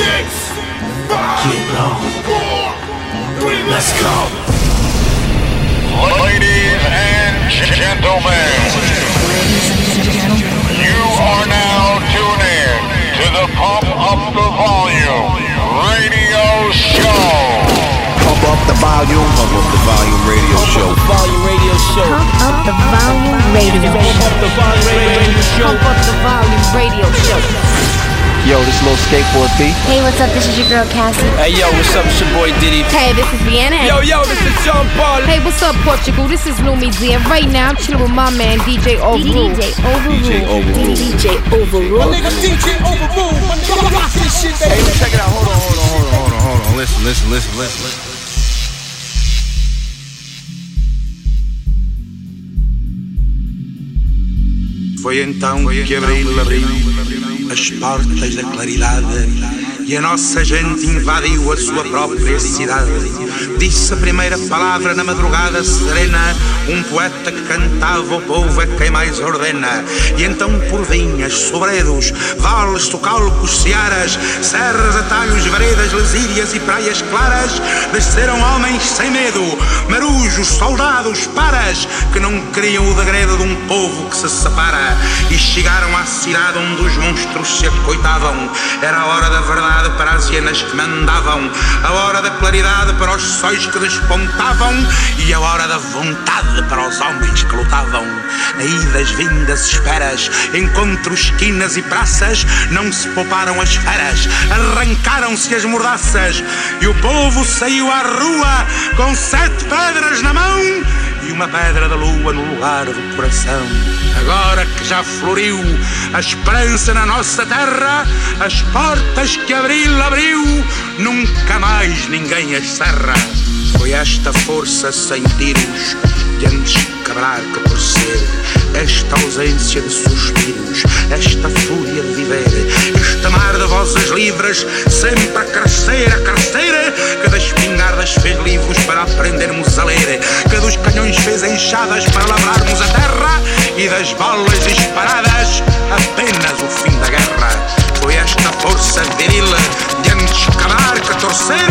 Get low. Let's go. Ladies and gentlemen, you are now tuned in to the Pump Up the Volume radio show. Pump up the volume. Pump up the volume radio show. Volume Radio Show. Pump up the volume radio. show. Pump up the Volume Radio Show. Pump up the volume radio show. Yo, this little skateboard beat. Hey, what's up? This is your girl Cassie. Hey yo, what's up? It's your boy Diddy. Hey, this is Vienna. Yo yo, this is Sean Paul. Hey, what's up, Portugal? This is Lumi Z, and right now I'm chilling with my man DJ Overrule. DJ Overrule. DJ Overrule. DJ Overrule. My nigga DJ Overrule. Hey, check it out. Hold on, hold on, hold on, hold on, hold on. Listen, listen, listen, listen, listen. Foi então que Abril abriu as portas da claridade e a nossa gente invadiu a sua própria cidade. Disse a primeira palavra na madrugada serena, um poeta que cantava o povo é quem mais ordena. E então por vinhas, sobredos, vales, tocalcos, searas, serras, atalhos, veredas, lesírias e praias claras, desceram homens sem medo, marujos, soldados, paras, que não queriam o degredo de um povo que se separa. E chegaram à cidade onde os monstros se acoitavam. Era a hora da verdade para as hienas que mandavam, a hora da claridade para os sóis que despontavam e a hora da vontade para os homens que lutavam. Idas, vindas, esperas, encontros, esquinas e praças, não se pouparam as feras, arrancaram-se as mordaças e o povo saiu à rua com sete pedras na mão e uma pedra da lua no lugar do coração. Agora que já floriu a esperança na nossa terra, as portas que Abril abriu, nunca mais ninguém as cerra. Foi esta força sem tiros de antes quebrar que torcer, esta ausência de suspiros, esta fúria de viver, este mar de vozes livres, sempre a crescer, a crescer, que das espingardas fez livros para aprendermos a ler, que dos canhões fez enxadas para lavrarmos a terra e das balas disparadas apenas o fim da guerra. Foi esta força viril de antes quebrar que torcer,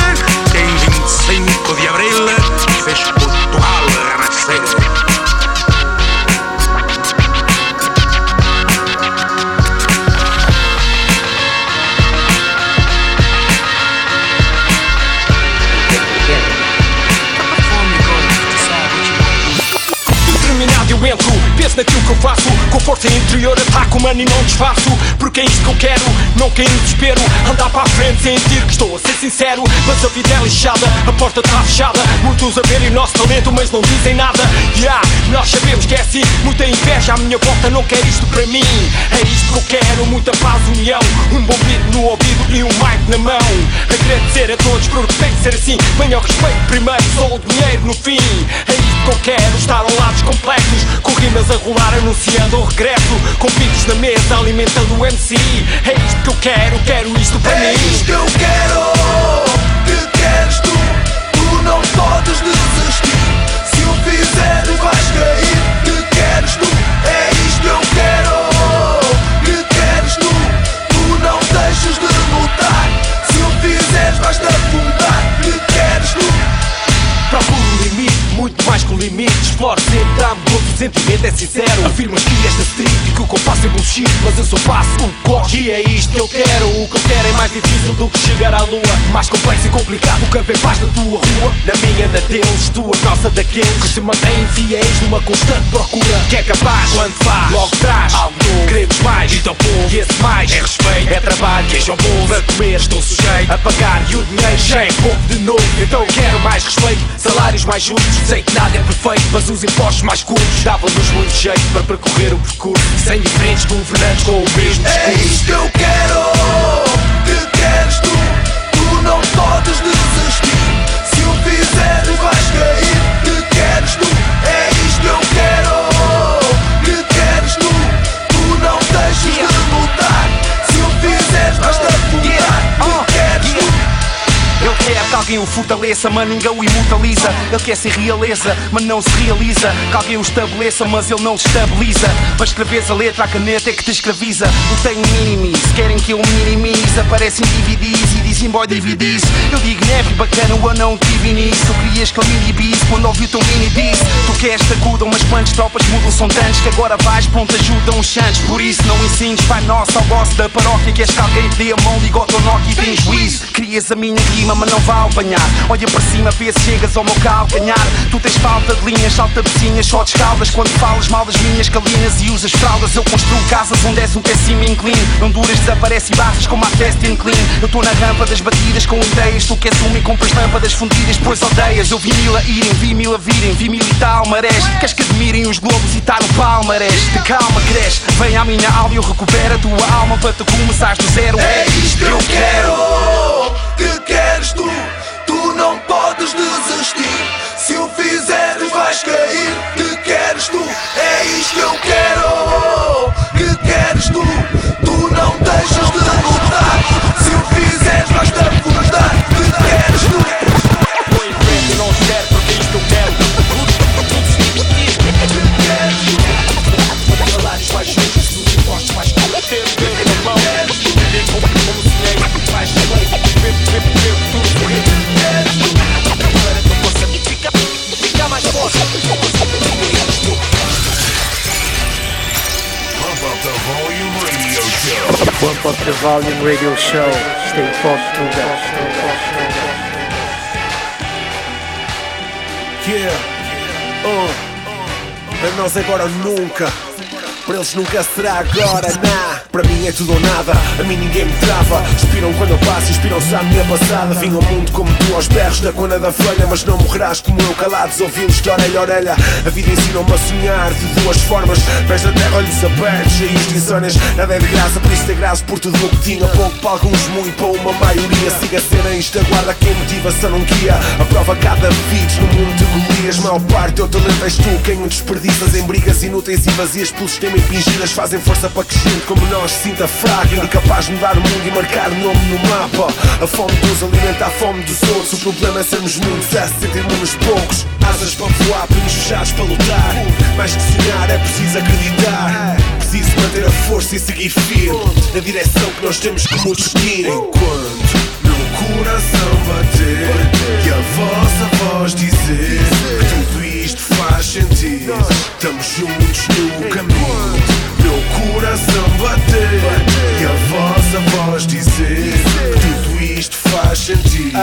que em 25 de abril fez Portugal renascer. Eu penso naquilo que eu faço. Com força interior ataco, mano, e não desfaço Porque é isto que eu quero, não cair no desespero. Andar para a frente, sentir que estou a ser sincero. Mas a vida é lixada, a porta está fechada. Muitos a verem o nosso talento, mas não dizem nada. Yeah, Nós sabemos que é assim, muita inveja À minha volta não quer isto para mim. É isto que eu quero, muita paz, união. Um bom beat no ouvido e um mic na mão. Agradecer a todos porque tem que ser assim. Venha ao respeito primeiro, só o dinheiro no fim. É isto que eu quero, estar ao lado dos complexos. Com rimas a rolar anunciando o regresso Com beats na mesa alimentando o MC É isto que eu quero, quero isto para É mim. isto que eu quero, que queres tu, tu não podes desistir. Se o fizeres vais cair, que queres tu, é isto que eu quero, que queres tu, tu não deixes de lutar. Se o fizeres vais te afundar, que queres tu. Procuro o limite, muito mais que o limite. Exploro sentimento é sincero Afirmas que esta street e que o compasso é bullshit Mas eu só faço o que gosto e é isto? Que eu quero O que eu quero é mais difícil do que chegar à lua. Mais complexo e complicado, campo é paz na tua rua. Na minha, na deles, tua, nossa daqueles Que se mantêm fiéis numa constante procura. Que é capaz, quando faz, logo traz Algo queremos mais, então povo E esse mais é respeito, é trabalho, queijo bolso Para comer estou sujeito a pagar e o dinheiro cheio Pouco de novo, então quero mais respeito Salários mais justos, sei que nada é perfeito Mas os impostos mais curtos Davam-nos muito jeito para percorrer o percurso. Sem diferentes governantes com o mesmo É discurso. isto que eu quero, que queres tu, tu não podes desistir. Alguém o fortaleça, mas ninguém o imortaliza. Ele quer ser realeza, mas não se realiza. Que alguém o estabeleça, mas ele não se estabiliza. Para escreveres a letra, a caneta é que te escraviza. Eu tenho minimis, querem que eu minimize. Aparecem DVDs e dizem boy DVDs. Eu digo neve bacana, eu não tive nisso. Tu querias que eu me inibisse quando ouvi o teu mini disse. Tu queres te acuda, umas quantas tropas mudam, são tantos que agora vais, pronto, ajuda uns chantes. Por isso não ensines, pai nosso, ao boss da paróquia. Queres que alguém te dê a mão, liga ao teu e tem juízo. Querias a minha rima, mas não vai apanhar. Olha para cima, vê se chegas ao meu calcanhar. Tu tens falta de linhas, salta vizinhas, só descaldas. Quando falas mal das minhas calinas e usas fraldas, eu construo casas onde és um péssimo inclino. Não duras, desaparece e barras como a festa incline. Eu estou na rampa das batidas com ideias. Tu queres uma e compras lâmpadas fundidas, pois aldeias. Eu vi mil a irem, vi mil a virem, vi mil e tal marés. Queres que admirem os globos e tá no palmarés? De calma, cresce, vem à minha aula e eu recupero a tua alma para tu começares do zero. É isto que eu quero, que queres tu não podes desistir. Se o fizeres vais cair, que queres tu, é isto que eu quero, up the volume radio show. Stay focused. Yeah. Uh. Para nós agora nunca. Para eles nunca será agora, nah. Para mim é tudo ou nada, a mim ninguém me trava. Inspiram quando eu passo, inspiram-se à minha passada. Vim ao mundo como tu aos berros da cona da folha. Mas não morrerás como eu, calados, ouvi-los de orelha a orelha. A vida ensina-me a sonhar de duas formas. Pés na terra, olhos abertos, cheios de. Nada é de graça, por isso tem graça por tudo o que tinha. Pouco para alguns, muito para uma maioria. Siga a cena, isto aguarda quem motivação não guia. Aprova cada vídeo no mundo de Golias. Maior parte teu talento és tu quem o desperdiças em brigas inúteis e vazias pelo sistema impingidas. Fazem força para que gente como nós se sinta fraca. Incapaz de mudar o mundo e marcar o nome no mapa. A fome dos alimenta a fome dos outros. O problema é sermos muitos, é sentirmos poucos. Asas para voar, punhos fechados para lutar. Mais que sonhar, é preciso acreditar. Preciso manter a força e seguir firme na direção que nós temos como destino. Enquanto meu coração bater e a vossa voz dizer que tudo faz sentido. Estamos juntos no caminho. Meu coração bater e a vossa voz dizer que tudo isto faz sentido.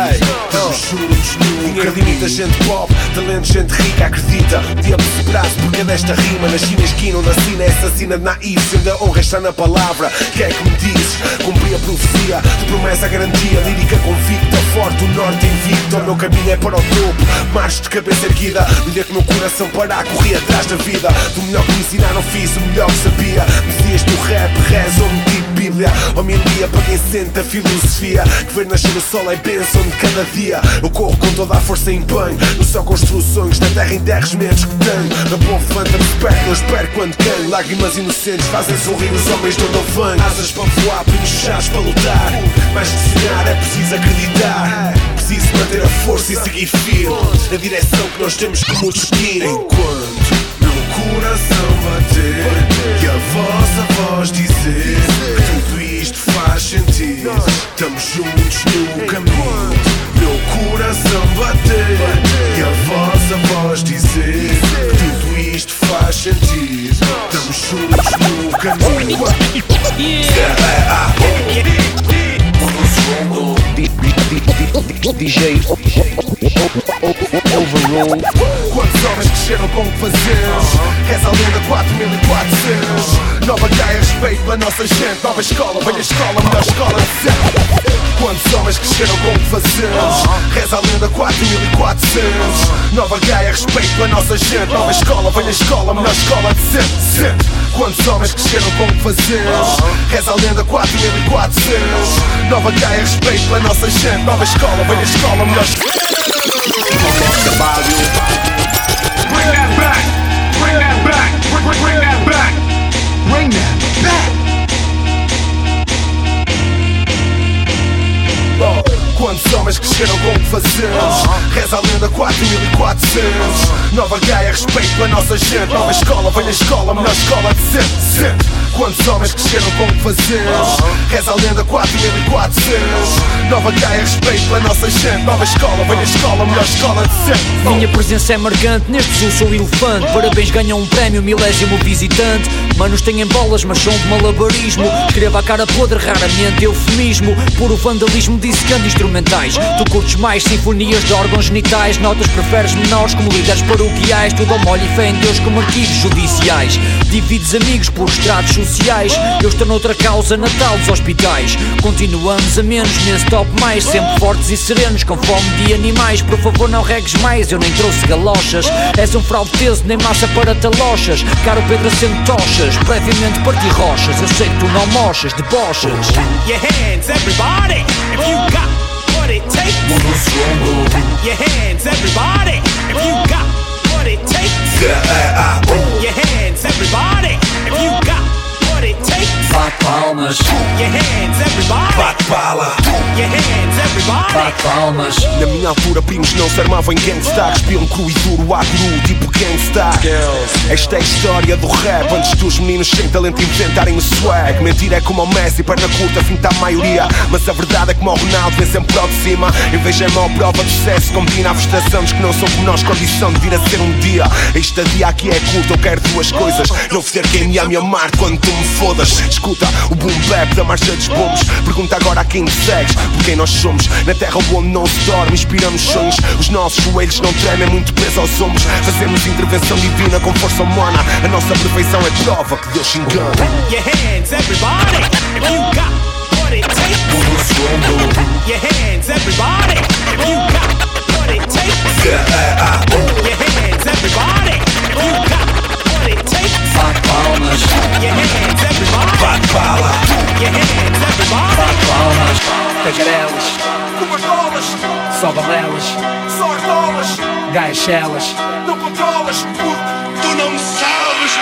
Estamos juntos no Dinheiro limita gente pop, talento gente rica acredita. Dia braço porque é desta rima. Na esquina onde assina é assassina de naive. Sendo a honra está na palavra. Que é que me dizes? Cumpri a profecia, de promessa a garantia. Lírica convicta, forte, o norte invicto. O meu caminho é para o topo, marcho de cabeça erguida. Dia que o meu coração parar, corri atrás da vida. Do melhor que me ensinaram, fiz o melhor que sabia. Messias do rap, rezo, tipo Bíblia. Homilia para quem sente a filosofia. Que ver nascer o sol é bênção de cada dia. Eu corro com toda a força e empenho. No céu construo sonhos, na terra enterro os medos que tenho. Na boa levanta-me perto, não espero quando canho. Lágrimas inocentes fazem sorrir os homens do venho. Asas para voar, punhos fechados para lutar. Mais que sonhar, é preciso acreditar. Preciso manter a força e seguir firme. Na direção que nós temos como destino. Enquanto meu coração bater DJ Overrule. Homens cresceram com fazemos? Reza a lenda 4400 Nova Gaia, respeito pela nossa gente. Nova escola, velha escola, melhor escola de sempre Quantos homens cresceram com fazemos? Reza a lenda 4400 Nova Gaia, respeito pela nossa gente. Nova escola, velha escola, melhor escola de sempre, sempre. Quantos homens cresceram com fazemos? Reza a lenda 4400 Nova Gaia, respeito pela nossa gente. Nova escola, velha escola, melhor escola. Bring that back. Bring that back. Bring, that back. Bring. Quantos homens que chegaram com fazemos? Reza a lenda 4400 Nova Gaia, respeito a nossa gente Nova escola, velha escola, melhor escola de sempre, sempre Quantos homens cresceram com o que fazer Reza a lenda 4400 Nova Gaia, respeito pela nossa gente. Nova escola, velha escola, melhor escola de sempre. Minha presença é marcante, neste zoo sou elefante. Parabéns, ganham um prémio, milésimo visitante. Manos têm bolas, mas são de malabarismo. Escreva a cara podre, raramente eufemismo. Puro vandalismo, dissecando instrumentais. Tu curtes mais sinfonias de órgãos genitais. Notas preferes menores como líderes paroquiais. Tudo ao molho e fé em Deus como arquivos judiciais. Divides amigos por estratos sociais Eu estou noutra causa, Natal dos hospitais. Continuamos a menos nesse top mais Sempre fortes e serenos, com fome de animais. Por favor não regues mais, eu nem trouxe galochas. És um fraude teso, nem massa para talochas. Caro Pedro acende tochas, previamente parti rochas. Eu sei que tu não mochas, debochas Your hands, everybody, if you got what it takes. Your hands, everybody, if you got what it takes. Your hands, everybody, if you got what it takes. Bate palmas, Your hands, everybody. Bate bala Your hands, everybody. bate palmas. Na minha altura primos não se armavam em gangsta Respiam cru e duro, agro, tipo gangsta Esta é a história do rap. Antes dos meninos sem talento inventarem o swag. Mentira é como o Messi, perna curta, finta a maioria. Mas a verdade é que o Ronaldo vem sempre para o de cima. Em vez de é maior prova de sucesso. Combina a frustração dos que não são como nós. Condição de vir a ser um dia. A estadia aqui é curta, eu quero duas coisas. Não ser quem me ama e amar quando tu me fodas Escuta o boom bap da marcha dos bombos Pergunta agora a quem segues Por quem nós somos. Na terra onde não se dorme Inspiramos sonhos. Os nossos joelhos não tremem Muito peso aos ombros. Fazemos intervenção divina com força humana. A nossa perfeição é prova que Deus engana. Your hands, everybody, if you got what it takes. Your hands, everybody, if you got what it takes. Your hands, everybody, if you got palmas. Bate bala everybody. palmas Tagarelas, Como bolas só balelas, Só as bolas gaixelas. Não controlas porque tu não sabes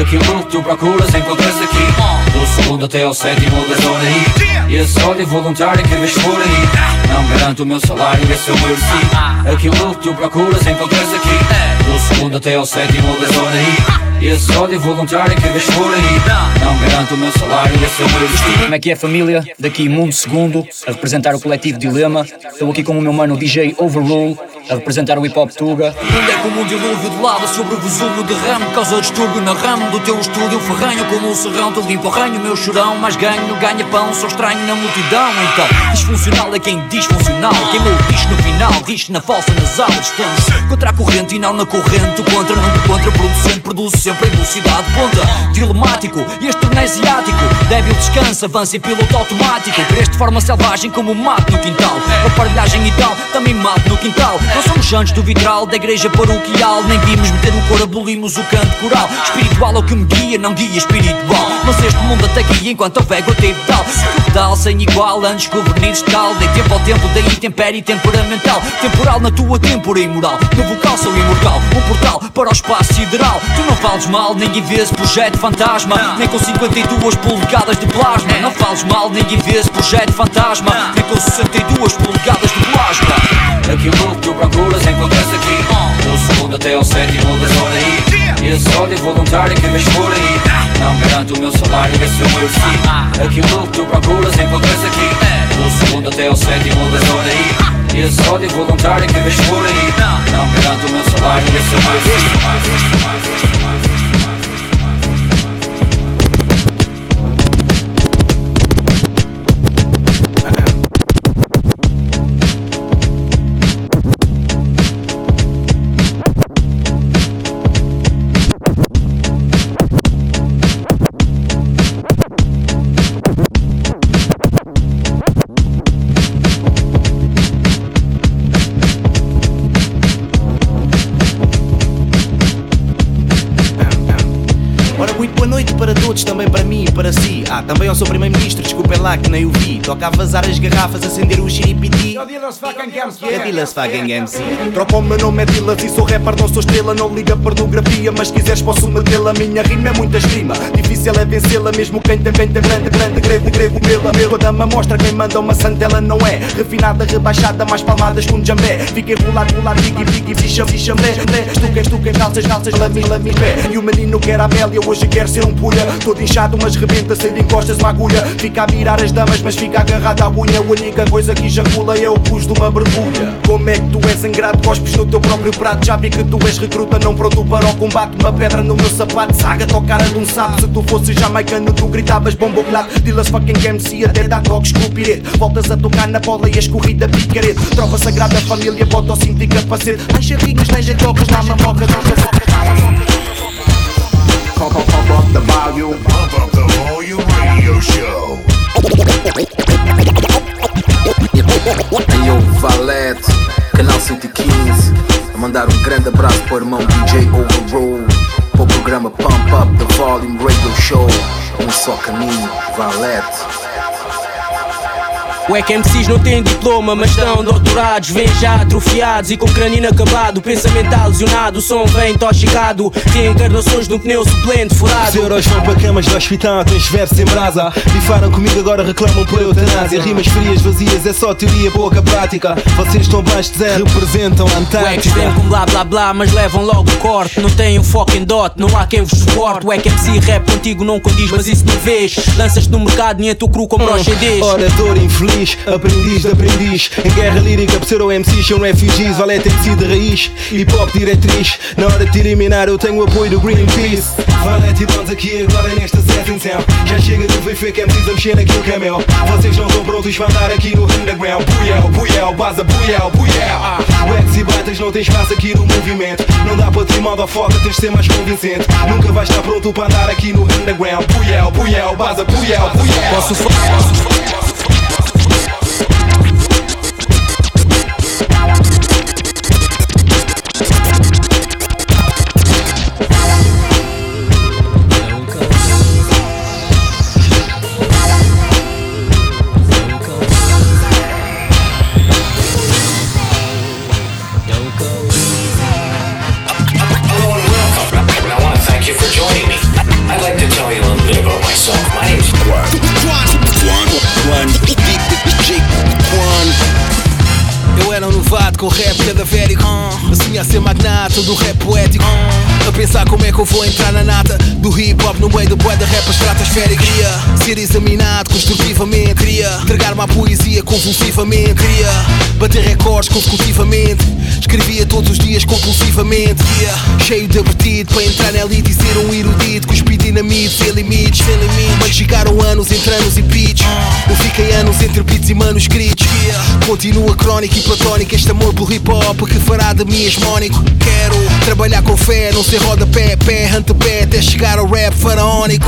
Aquilo que tu procuras encontras aqui. Do segundo até ao sétimo da zona I. E esse ódio voluntário que vês por aí. Não garanto o meu salário, esse eu mereci Aquilo que tu procuras encontras aqui. Do segundo até ao sétimo da zona I E esse ódio voluntário que vês por aí Não garanto o meu salário, esse eu mereci Como é que é família? Daqui? Mundo Segundo, a representar o coletivo Dilema. Estou aqui com o meu mano DJ Overrule, a representar o hip hop Tuga. Onde é como um dilúvio de lava sobre o resumo de ramo Causa distúrbio na ramo do teu estúdio. Ferranho como um serrão, te limpo arranho Meu chorão, mas ganho, ganha pão Sou estranho na multidão. Então, disfuncional é quem disfuncional Queimou o bicho no final, risco na falsa nasal. Estamos contra a corrente e não na corrente. Contra, não contra, producente Produzo sempre em velocidade. Ponta Dilemático, este torneio asiático. Débil descansa, avança em piloto automático. Cresce de forma selvagem como mato no quintal. Aparelhagem e tal, também mato no quintal. Não somos santos do vitral da igreja paroquial. Nem vimos meter o cor, abolimos o canto coral. Espiritual é o que me guia, não guia espiritual. Mas este mundo até guia enquanto houver gota e pedal Pedal sem igual, antes governidos de tal. Dei tempo ao tempo, daí tempero e temperamental. Temporal na tua tempora imoral No vocal sou imortal, um portal para o espaço sideral. Tu não fales mal, ninguém vê esse projeto fantasma. Nem com 52 polegadas de plasma. Não. Fales mal, ninguém vê esse projeto fantasma. Nem com 62 polegadas de plasma. Aquilo que tu procuras encontras aqui Do segundo até ao sétimo da zona I. E esse ódio voluntário que vês por aí. Não garanto o meu salário, esse eu mereci Aquilo que tu procuras encontras aqui Do segundo até ao sétimo da zona I E esse ódio voluntário que vês por aí Não garanto o meu salário, esse eu mereci Muito que nem o. Toca a vazar as garrafas, acender o xiripiti. É Dilas fucking MC. Tropa o meu nome é Dilas e sou rapper, não sou estrela, não liga pornografia, mas se quiseres posso metê-la. Minha rima é muita esgrima, difícil é vencê-la, mesmo quem tem venta grande, grande, grego, grego, mela. Meu dama mostra quem manda uma santela, não é refinada, rebaixada, mais palmadas que um jambé. Fica enrolado, rolado, biggie, biggie, ficha, ficha, mé, mé. Tu queres, tu queres, calças, calças, lami, lami, pé. E o menino quer a Amélia, hoje quer ser um pulha. Todo inchado, mas rebenta, sem encostas uma agulha. Fica a mirar as damas, mas fica agarrado à unha. A única coisa que ejacula é o pus de uma borbulha. Como é que tu és ingrato, cospes no teu próprio prato? Já vi que tu és recruta, não pronto para o combate. Uma pedra no meu sapato, saga-te ao cara de um sapo. Se tu fosses jamaicano, tu gritavas bombo clap. Dilas fucking MC, até dá toques com o pirete. Voltas a tocar na bola e as corrida picarete. Tropa sagrada, família, bota o cinto e capacete. Ai, charrinhos, tens tocas, na mamoca, não Pump, pump, pump up the volume. Pump up the volume radio show. Yo, Valete, canal 115. A mandar um grande abraço para o irmão DJ Overroll. Para o programa Pump Up the Volume Radio Show. Um só caminho, Valete. O é que MCs não têm diploma, mas estão doutorados. Vêm já atrofiados e com crânio inacabado. Pensamental lesionado, o som vem toxicado. Reencarnações de um pneu suplente Os furado. euros vão para camas do hospital, tens versos em brasa. Bifaram comigo, agora reclamam por eutanásia. Rimas frias, vazias, é só teoria, pouca prática. Vocês estão abaixo de zero, representam a O é Antártica. com blá blá blá, mas levam logo o corte. Não tem um em dot, não há quem vos suporte. O é que MC rap contigo não condiz, mas isso não vês. Lanças-te no mercado, nem a tu cru compra os CDs. Orador infeliz, aprendiz de aprendiz. Em guerra lírica, pseudo MCs são refugees. Valete MC de raiz, hip hop diretriz. Na hora de eliminar, eu tenho o apoio do Greenpeace. Valete Dons aqui agora nesta town. Já chega de ver fake MCs a mexer naquilo que é meu. Vocês não estão prontos para andar aqui no underground. Buyel, buyel, baza, buyel, buyel. O ex e batas não tem espaço aqui no movimento. Não dá para ter mal da foca, tens de ser mais convincente. Nunca vais estar pronto para andar aqui no underground. Buyel, buyel, baza, buyel, buyel. Posso I com rap cadavérico Assim a ser magnata do rap poético. A pensar como é que eu vou entrar na nata Do hip hop no meio do bué da rap estratosférico Queria ser examinado construtivamente Queria entregar-me à poesia convulsivamente Queria bater recordes consecutivamente. Escrevia todos os dias compulsivamente yeah. Cheio de apetite para entrar elite e ser um erudito. Cuspir dinamite sem limites, sem limites. Mas ficaram anos entre anos e beats Eu fiquei anos entre beats e manuscritos yeah. Continua crónico e platónico Este amor pelo hip hop que fará de mim hegemónico. Quero trabalhar com fé, não ser rodapé, pé, antepé Até chegar ao rap faraónico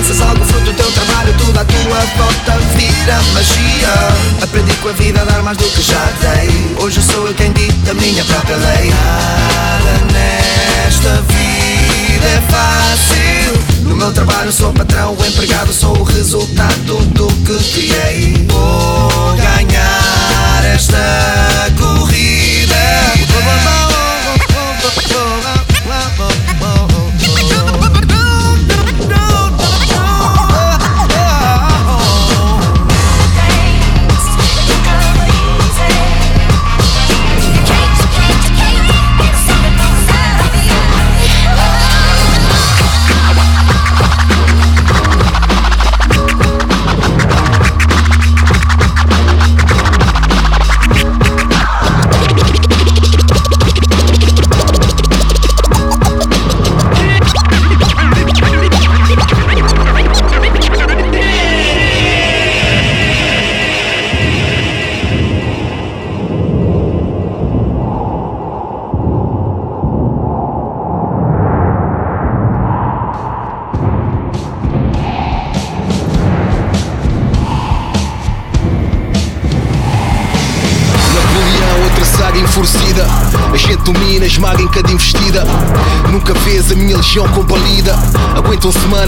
alcanças algo fruto do teu trabalho, tudo à tua volta vira magia. Aprendi com a vida a dar mais do que já dei. Hoje sou eu quem dita a minha própria lei. Nada nesta vida é fácil. No meu trabalho sou patrão, o empregado, sou o resultado do que criei. Vou ganhar esta corrida.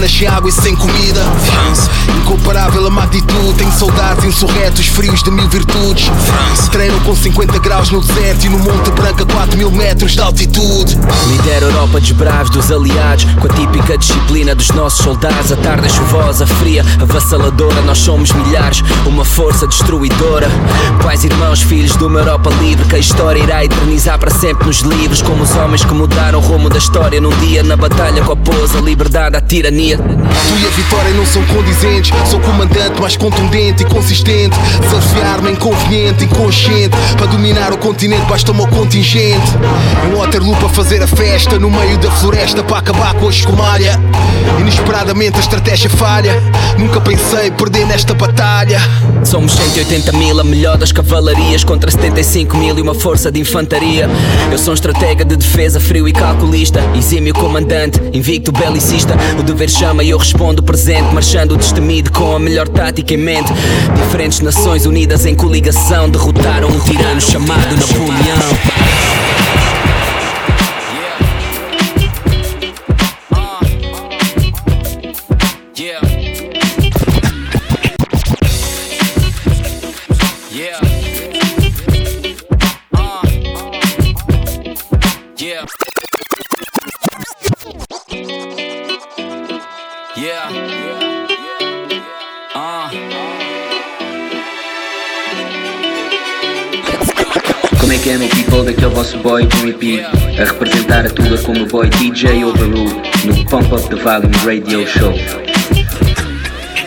Semanas sem água e sem comida. Soldados insurretos, frios de mil virtudes. Treinam com 50 graus no deserto e no Monte Branco a 4 mil metros de altitude. Lidera a Europa dos bravos, dos aliados Com a típica disciplina dos nossos soldados A tarde é chuvosa, fria, avassaladora Nós somos milhares, uma força destruidora Pais, irmãos, filhos de uma Europa livre Que a história irá eternizar para sempre nos livros Como os homens que mudaram o rumo da história Num dia na batalha que opôs a liberdade à tirania Tu e a vitória não são condizentes. Sou comandante mais contundente e consistente. Desafiar-me inconveniente, inconsciente. Para dominar o continente basta o meu contingente. Em Waterloo para fazer a festa. No meio da floresta para acabar com a escumalha. Inesperadamente a estratégia falha. Nunca pensei perder nesta batalha. Somos 180 mil, a melhor das cavalarias Contra 75 mil e uma força de infantaria Eu sou um estratega de defesa, frio e calculista Exímio comandante, invicto belicista O dever chama e eu respondo presente Marchando destemido com a melhor tática em mente Diferentes nações unidas em coligação Derrotaram um tirano chamado Napoleão boy Jimmy P. A representar a Tula como boy DJ Overrule No Pump Up the Volume Radio Show.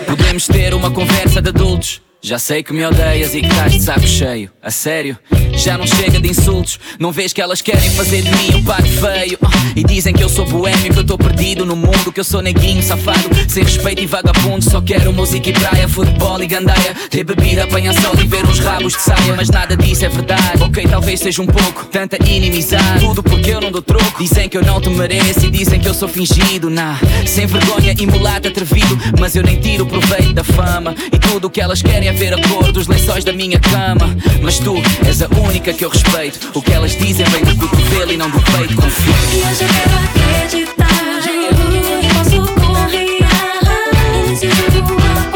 Podemos ter uma conversa de adultos. Já sei que me odeias e que estás de saco cheio. A sério, já não chega de insultos. Não vês que elas querem fazer de mim um par feio? Ah, E dizem que eu sou boêmio, que eu estou perdido no mundo Que eu sou neguinho, safado, sem respeito e vagabundo Só quero música e praia, futebol e gandaia. Ter bebida, apanhar sol e ver uns rabos de saia. Mas nada disso é verdade. Ok, talvez seja um pouco, tanta inimizade. Tudo porque eu não dou troco. Dizem que eu não te mereço e dizem que eu sou fingido Nah, sem vergonha e mulata atrevido. Mas eu nem tiro proveito da fama. E tudo o que elas querem é ver a cor dos lençóis da minha cama. Mas tu és a única que eu respeito. O que elas dizem vem do cotovelo e não do peito. Confio. E eu quero acreditar. Eu posso confiar. Eu vou me entregar.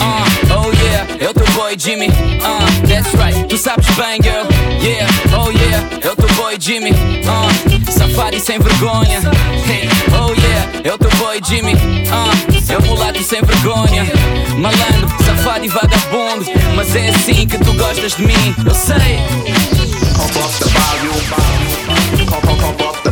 Uh, oh yeah, é o teu boy Jimmy. Uh, that's right, tu sabes bem, girl. O teu boy Jimmy. Uh, safado e sem vergonha. Hey, oh yeah, o teu boy Jimmy. Uh, é o mulato sem vergonha. Malandro, safado e vagabundo. Mas é assim que tu gostas de mim, eu sei. Pump up the volume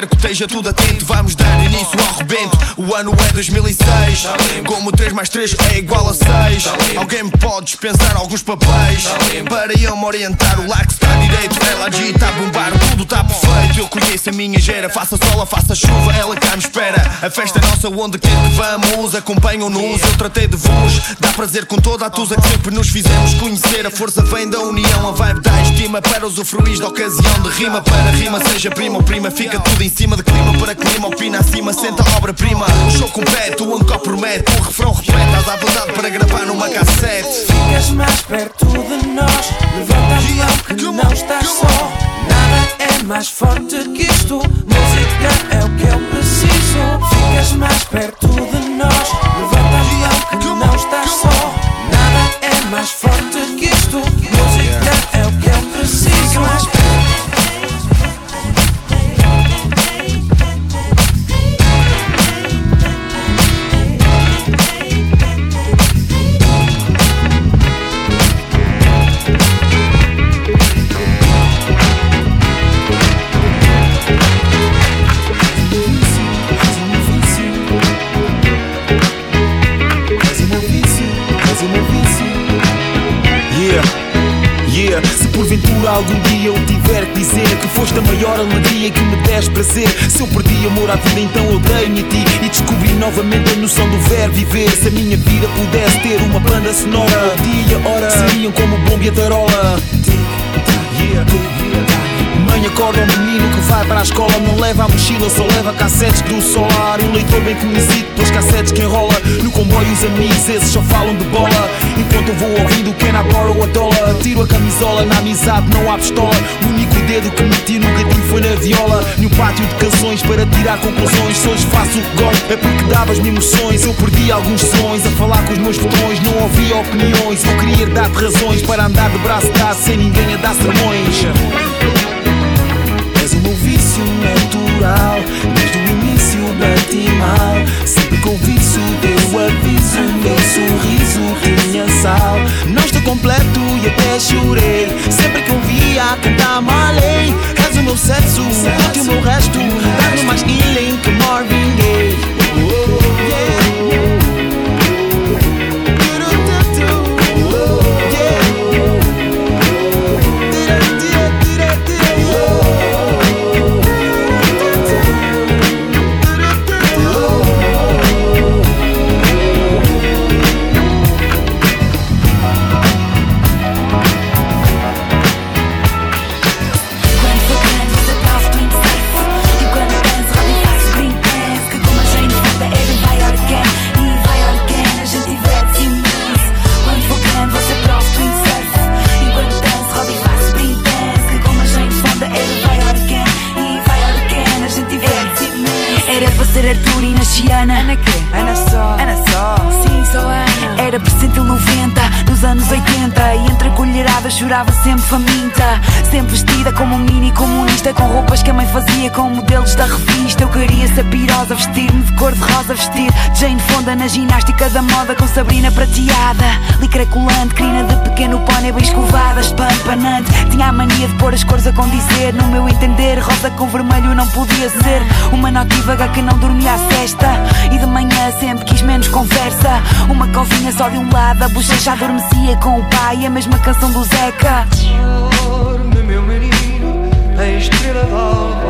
primeira fila, espero que esteja tudo atento. Vamos dar início ao rebento. O ano é 2006. Como 3 mais 3 é igual a 6. Alguém me pode dispensar alguns papéis para eu me orientar. O lax está direito, ela agita a bombar. Tudo está perfeito. Eu conheço a minha gera. Faça sol, faça chuva, ela cá me espera. A festa é nossa, onde quer que vamos. Acompanham-nos, eu tratei de vos. Dá prazer com toda a tusa que sempre nos fizemos conhecer. A força vem da união, a vibe da estima. Para usufruir da ocasião de rima para rima, seja prima ou prima. Fica tudo em cima de clima para clima. Opina acima, senta obra-prima. Show compete, o encore promete. O refrão repete, estás à vontade para gravar numa cassete. Ficas mais perto de nós Levanta a mão que não estás só Nada é mais forte que isto Música é o que eu preciso Ficas mais perto de nós Levanta a mão que não estás só Nada é mais forte que isto deste prazer. Se eu perdi amor à vida, então eu dei-me a ti e descobri novamente a noção do verbo viver. Se a minha vida pudesse ter uma banda sonora, dia, hora, seriam como bomba e a tarola. Mãe acorda o menino que vai para a escola Não leva a mochila, só leva cassetes do solar o leitor bem conhecido pelas cassetes que enrola No comboio os amigos, esses só falam de bola Enquanto vou ouvindo Can I borrow a dollar Tiro a camisola, na amizade não há pistola. O único dedo que meti no gatinho foi na viola. Num pátio de canções para tirar conclusões. Se hoje faço o que gosto é porque davas-me emoções. Eu perdi alguns sonhos a falar com os meus botões Não ouvia opiniões, eu queria dar-te razões Para andar de braço dado sem ninguém a dar sermões. És o meu vício natural Desde o início bati mal Sempre com vício deu aviso Meu sorriso tinha sal. Não estou completo e até chorei. Sempre que ouvia cantar malei És o meu sexo, o o meu resto Dá-me mais healing que Marvin Gaye Fonda na ginástica da moda Com Sabrina prateada. Licra colante, crina de pequeno pônei bem escovada Espampanante. Tinha a mania de pôr as cores a condizer. No meu entender, rosa com vermelho não podia ser Uma notívaga que não dormia à cesta. E de manhã sempre quis menos conversa. Uma covinha só de um lado A bochecha adormecia com o pai A mesma canção do Zeca. Meu menino, a estrela.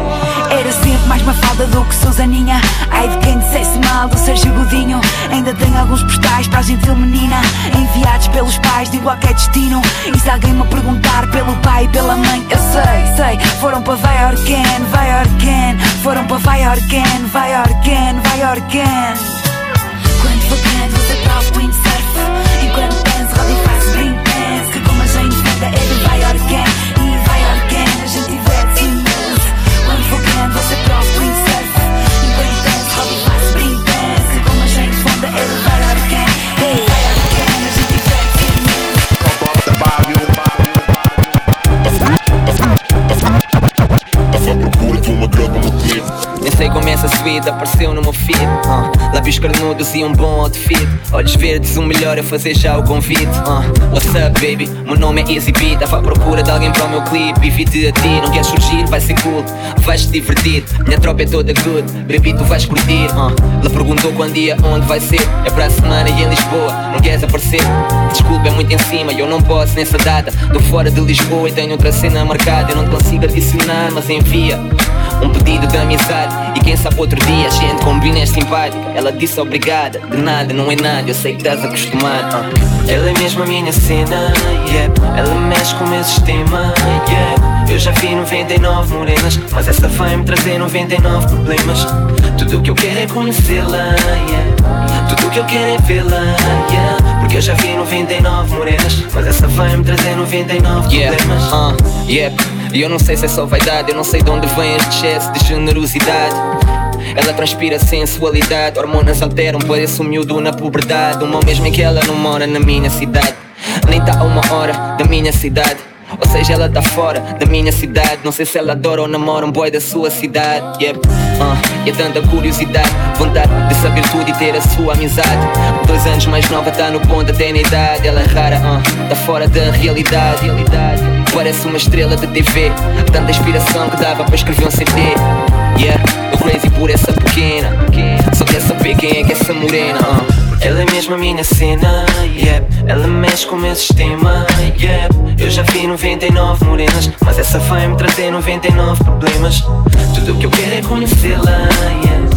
Era sempre mais mafalda do que Susaninha Ai de quem dissesse mal do Sérgio Godinho. Ainda tenho alguns postais para a gentil menina Enviados pelos pais de qualquer destino. E se alguém me perguntar pelo pai e pela mãe Eu sei, sei, foram para vai Orquen, vai Foram para vai Orquen, vai Orquen, vai suíte apareceu no meu feed. Uh. Lábios carnudos e um bom outfit. Olhos verdes, o melhor é fazer já o convite. Uh. What's up baby, meu nome é Easy B. Tava à procura de alguém para o meu clipe. E vi-te a ti, não queres surgir, vai ser cool. Vais te divertir, minha tropa é toda good. Baby tu vais curtir. Uh. Ela perguntou quando dia, onde vai ser. É para a semana e em Lisboa, não queres aparecer? Desculpa, é muito em cima, eu não posso nessa data. Tô fora de Lisboa e tenho outra cena marcada. Eu não consigo adicionar, mas envia um pedido de amizade. E quem sabe outro dia a gente combina é simpática Ela disse obrigada, de nada, não é nada. Eu sei que estás acostumado uh. Ela é mesmo a minha cena, yeah. Ela mexe com o meu sistema, yeah. Eu já vi 99 morenas Mas essa vai me trazer 99 problemas. Tudo o que eu quero é conhecê-la, yeah. Tudo o que eu quero é vê-la, yeah. Porque eu já vi 99 morenas Mas essa vai me trazer 99 Yeah, problemas. Uh, yeah. E eu não sei se é só vaidade, eu não sei de onde vem este excesso de generosidade. Ela transpira sensualidade, hormonas alteram, parece um miúdo na puberdade. Uma mesmo em que ela não mora na minha cidade, nem tá a uma hora da minha cidade. Ou seja, ela tá fora da minha cidade. Não sei se ela adora ou namora um boy da sua cidade. Yep. Uh, e é tanta curiosidade, vontade de saber tudo e ter a sua amizade. Dois anos mais nova, tá no ponto até na idade. Ela é rara, uh, tá fora da realidade. realidade. Parece uma estrela de TV. Tanta inspiração que dava para escrever um CD. Yeah, eu crazy por essa pequena. Só quer saber quem é que é essa morena. Uh. Ela é mesmo a minha cena, yep. Ela mexe com o meu sistema, yep. Eu já vi 99 morenas, mas essa vai me trazer 99 problemas. Tudo o que eu quero é conhecê-la, yeah.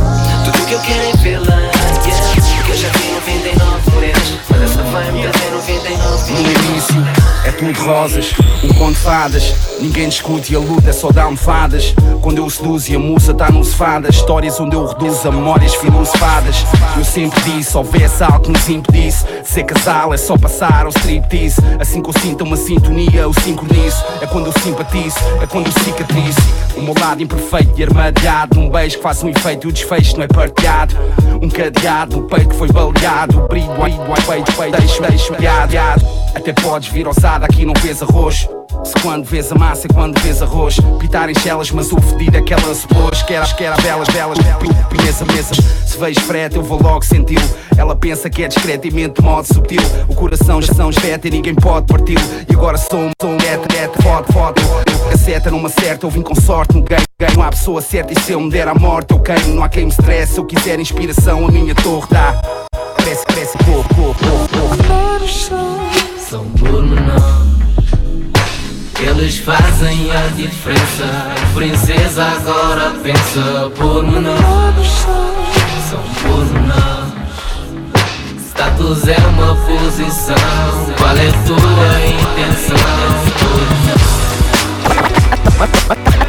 Tudo o que eu quero é vê-la, yeah. Eu já vi 99 morenas, mas essa vai me trazer 99 No início é tudo rosas, um conto de fadas. Ninguém discute e a luta é só dar almofadas. Quando eu o seduzo e a musa tá no sofá das histórias onde eu reduzo a memórias filosofadas. Eu sempre disse: se houvesse algo que nos impedisse ser casal, é só passar ao striptease. Assim que eu sinto uma sintonia, eu sincronizo. É quando eu simpatizo, é quando eu cicatrizo. O meu lado imperfeito e armadilhado. Num beijo que faz um efeito e o desfecho não é partilhado. Um cadeado, o peito que foi baleado. O brilho, aí, peito, peito, deixo, deixo, piado. Até podes vir ousada, aqui não vês arroz. Se quando vês a massa é quando vês arroz Pitarem chelas, mas o fedido é que ela se pôs Que era, que era belas, belas, pinheza, mesas Se vejo frete eu vou logo senti-lo. Ela pensa que é discreto e mente de modo subtil. O coração já são espeta e ninguém pode parti-lo. E agora sou um, sou um net, net, foto, foto. A seta numa certa, eu vim com sorte no game Não há pessoa certa e se eu me der a morte eu queimo Não há quem me stresse, se eu quiser inspiração a minha torre dá Cresce, pouco, pouco, pouco, pouco São pormenor eles fazem a diferença. Princesa agora pensa por menor. São por menor. Status é uma posição. Qual é a tua intenção?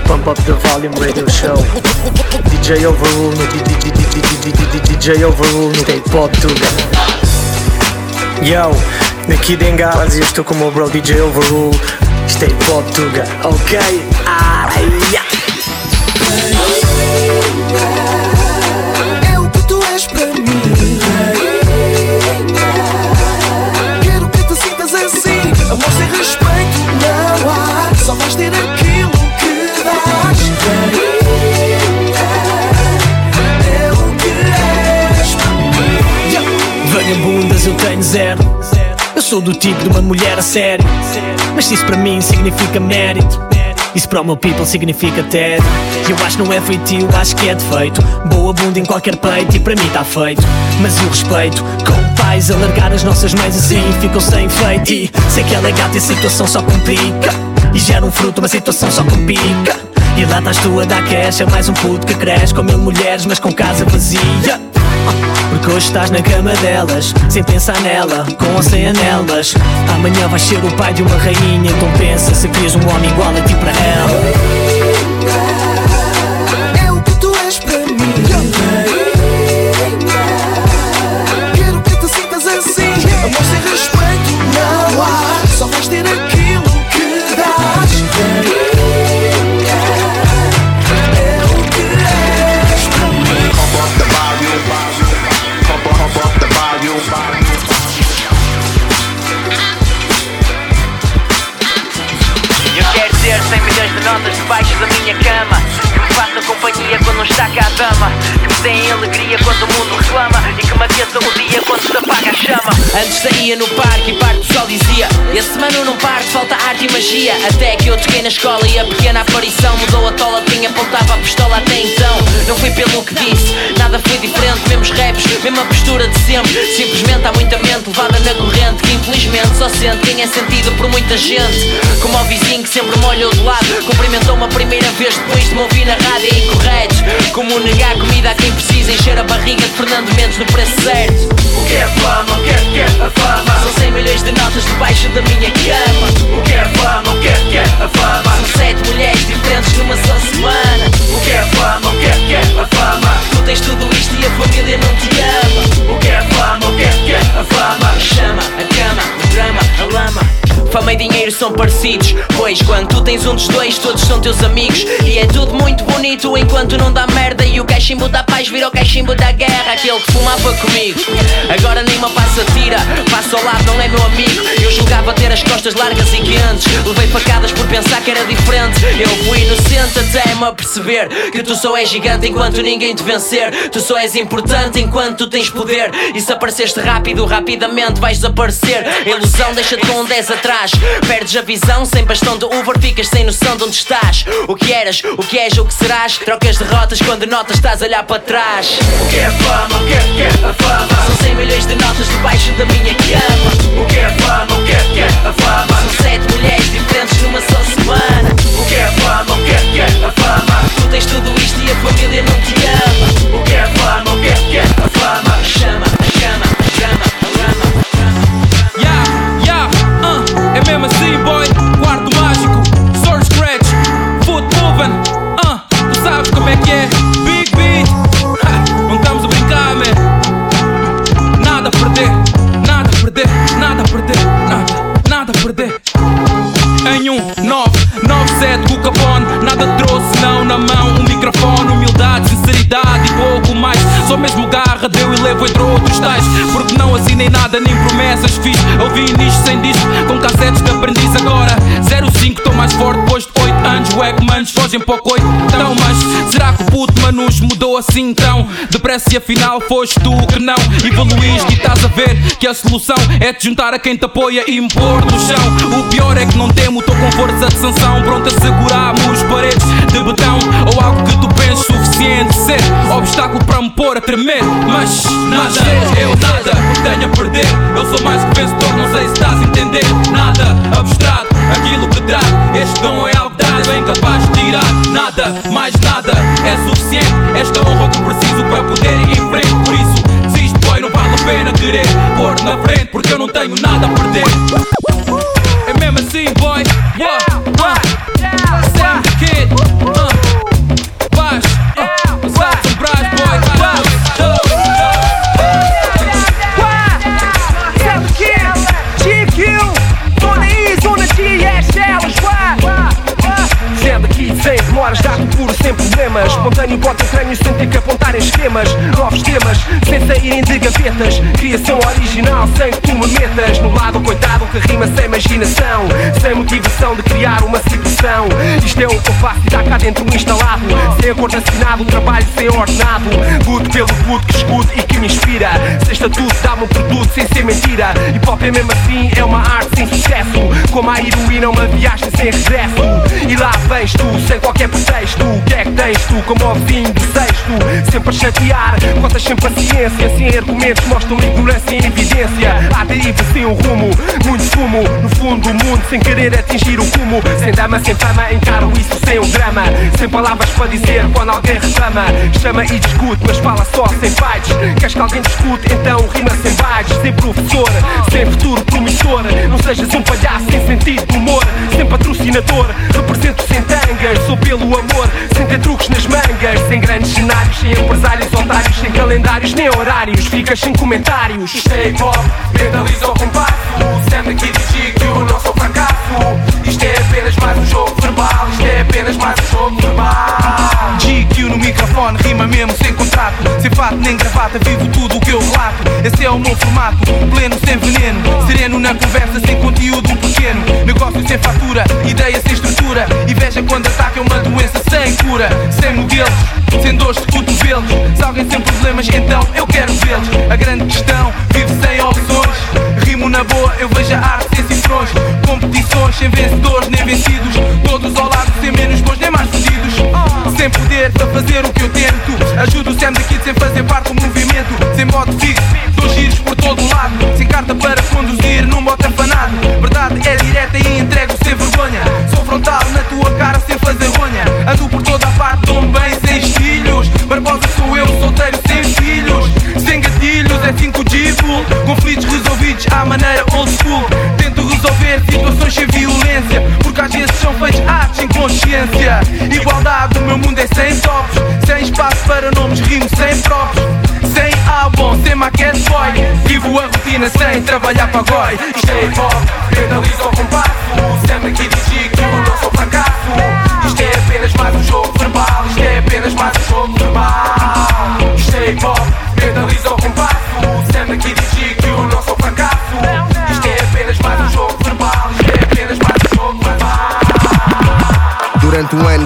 Pump up the volume radio show. DJ Overrule no DJ Overrule no K-pop Tuga. Yo, aqui de Engalas e eu estou com o meu bro DJ Overrule. Stay Portugal, ok? Ah, yeah. É o sou do tipo de uma mulher a sério. Mas se isso para mim significa mérito. Isso para o meu people significa tédio. Eu acho que não é feitio, acho que é defeito. Boa bunda em qualquer peito e para mim está feito. Mas o respeito com pais Alargar as nossas mães assim ficam sem feito. E sei que ela é gata e a situação só complica. E gera um fruto, uma situação só complica E lá estás tu a dar a mais um puto que cresce Com mil mulheres mas com casa vazia porque hoje estás na cama delas, sem pensar nela, com ou sem anel. Mas amanhã vais ser o pai de uma rainha. Então pensa se querias um homem igual a ti para ela. Está cá a dama deem alegria quando o mundo reclama E que me aqueçam o dia quando se apaga a chama. Antes saía no parque e parte do sol dizia Esse mano não parte, falta arte e magia. Até que eu toquei na escola e a pequena aparição Mudou a tola, quem apontava a pistola até então. Não foi pelo que disse, nada foi diferente Mesmos raps, mesma postura de sempre. Simplesmente há muita mente levada na corrente Que infelizmente só sente quem é sentido por muita gente. Como o vizinho que sempre me olhou de lado Cumprimentou-me a primeira vez depois de me ouvir na rádio e incorretos Como negar comida a quem precisa Encher a barriga de Fernando Mendes no preço certo O que é fama, o que é que é a fama? São 100 milhões de notas debaixo da minha cama O que é fama, o que é que é a fama? São sete mulheres diferentes numa só semana O que é fama, o que é que é a fama? Tu tens tudo isto e a família não te ama O que é fama, o que é que é a fama? Chama, a cama, o drama, a lama Fama e dinheiro são parecidos Pois quando tu tens um dos dois Todos são teus amigos E é tudo muito bonito Enquanto não dá merda E o cachimbo da paz vira o cachimbo da guerra Aquele que fumava comigo Agora nem uma passa tira Passa ao lado, não é meu amigo Eu julgava ter as costas largas e quentes. Levei facadas por pensar que era diferente. Eu fui inocente até me aperceber que tu só és gigante enquanto ninguém te vencer. Tu só és importante enquanto tens poder. E se apareceste rápido, rapidamente vais desaparecer. A ilusão deixa-te com um 10 atrás. Perdes a visão, sem bastão de Uber, ficas sem noção de onde estás. O que eras, o que és, o que serás. Trocas derrotas quando notas estás a olhar para trás. O que é fama, o que é, que é a fama? São 100 milhões de notas debaixo da minha cama. O que é fama, o que é, que é a fama? São sete mulheres diferentes numa só semana. O que é fama, o que é, que é a fama? Tu tens tudo isto e a família não te ama. O que é fama, o que é, que é a fama? Chama, Assinei nada, nem promessas fiz. Ouvi nisto sem disco, com cassetes de aprendiz Agora, 05, tô mais forte depois de 8 anos. Wack manos, fogem para o coito Então, mas, será manus mudou assim tão Depressa e afinal foste tu que não Evoluíste. E estás a ver que a solução É te juntar a quem te apoia e pôr no chão. O pior é que não temo, tô com força de sanção. Pronto a segurarmos paredes de betão. Ou algo que tu penses suficiente ser. Obstáculo para me pôr a tremer. Mas nada, eu nada tenho a perder. Eu sou mais que vencedor, não sei se estás a entender. Nada abstrato, aquilo que trago Este dom é algo dado, é incapaz de tirar. Nada, mais para poder ir em frente. Por isso, desisto boy, não vale a pena querer Pôr na frente, porque eu não tenho nada a perder. É mesmo assim boy, sem problemas. Espontâneo, bota crânio sem ter que apontar em esquemas. Novos temas, sem saírem de gavetas. Criação original, sem que tu me metas. No lado coitado que rima sem imaginação. Sem motivação de criar uma situação. Isto é o que eu faço e está cá dentro instalado. Sem acordo assinado, trabalho sem ordenado. Luto pelo puto que escuto e que me inspira. Sem estatuto, dá-me um produto sem ser mentira. Hip hop é mesmo assim, é uma arte sem sucesso. Como a heroína, uma viagem sem regresso. E lá vens tu, sem qualquer pretexto. O tu, como o vizinho do sexto. Sempre a chatear, contas sem paciência Sem argumentos, mostram ignorância em evidência. Há deriva sem um rumo, muito fumo No fundo do mundo, sem querer atingir o cumo Sem dama, sem fama, encaro isso sem um drama. Sem palavras para dizer quando alguém reclama. Chama e discute, mas fala só sem fights Queres que alguém discute, então rima sem vibes Sem professor, sem futuro promissor. Não sejas um palhaço sem sentido de humor. Sem patrocinador, represento sem tangas. Sou pelo amor, sem ter truques nas mangas Sem grandes cenários, sem empresários otários Sem calendários nem horários, ficas sem comentários. Isto é hip hop, mentaliza o compasso. Sendo aqui diz que eu não sou fracasso. Isto é apenas mais um jogo verbal Isto é apenas mais um jogo verbal no microfone, rima mesmo sem contrato. Sem fato nem gravata, vivo tudo o que eu relato. Esse é o meu formato, pleno sem veneno. Sereno na conversa, sem conteúdo pequeno. Negócio sem fatura, ideia sem estrutura. E veja quando ataca é uma doença sem cura. Sem modelos, sem dores de cotovelos. Se alguém sem problemas, então eu quero vê-los. A grande questão, vive sem opções. Rimo na boa, eu vejo a arte sem cifrões Competições sem vencedores nem vencidos. Todos ao lado, sem menos bons nem mais fodidos Sem poder para fazer o que eu tento. Ajudo o Sam daqui sem fazer parte do movimento. Sem modo fixo, dou giros por todo lado. Sem carta para conduzir num bote afanado. Verdade é direta e entrego sem vergonha. Sou frontal na tua cara sem fazer ronha trabalhar para goi Isto é hip hop,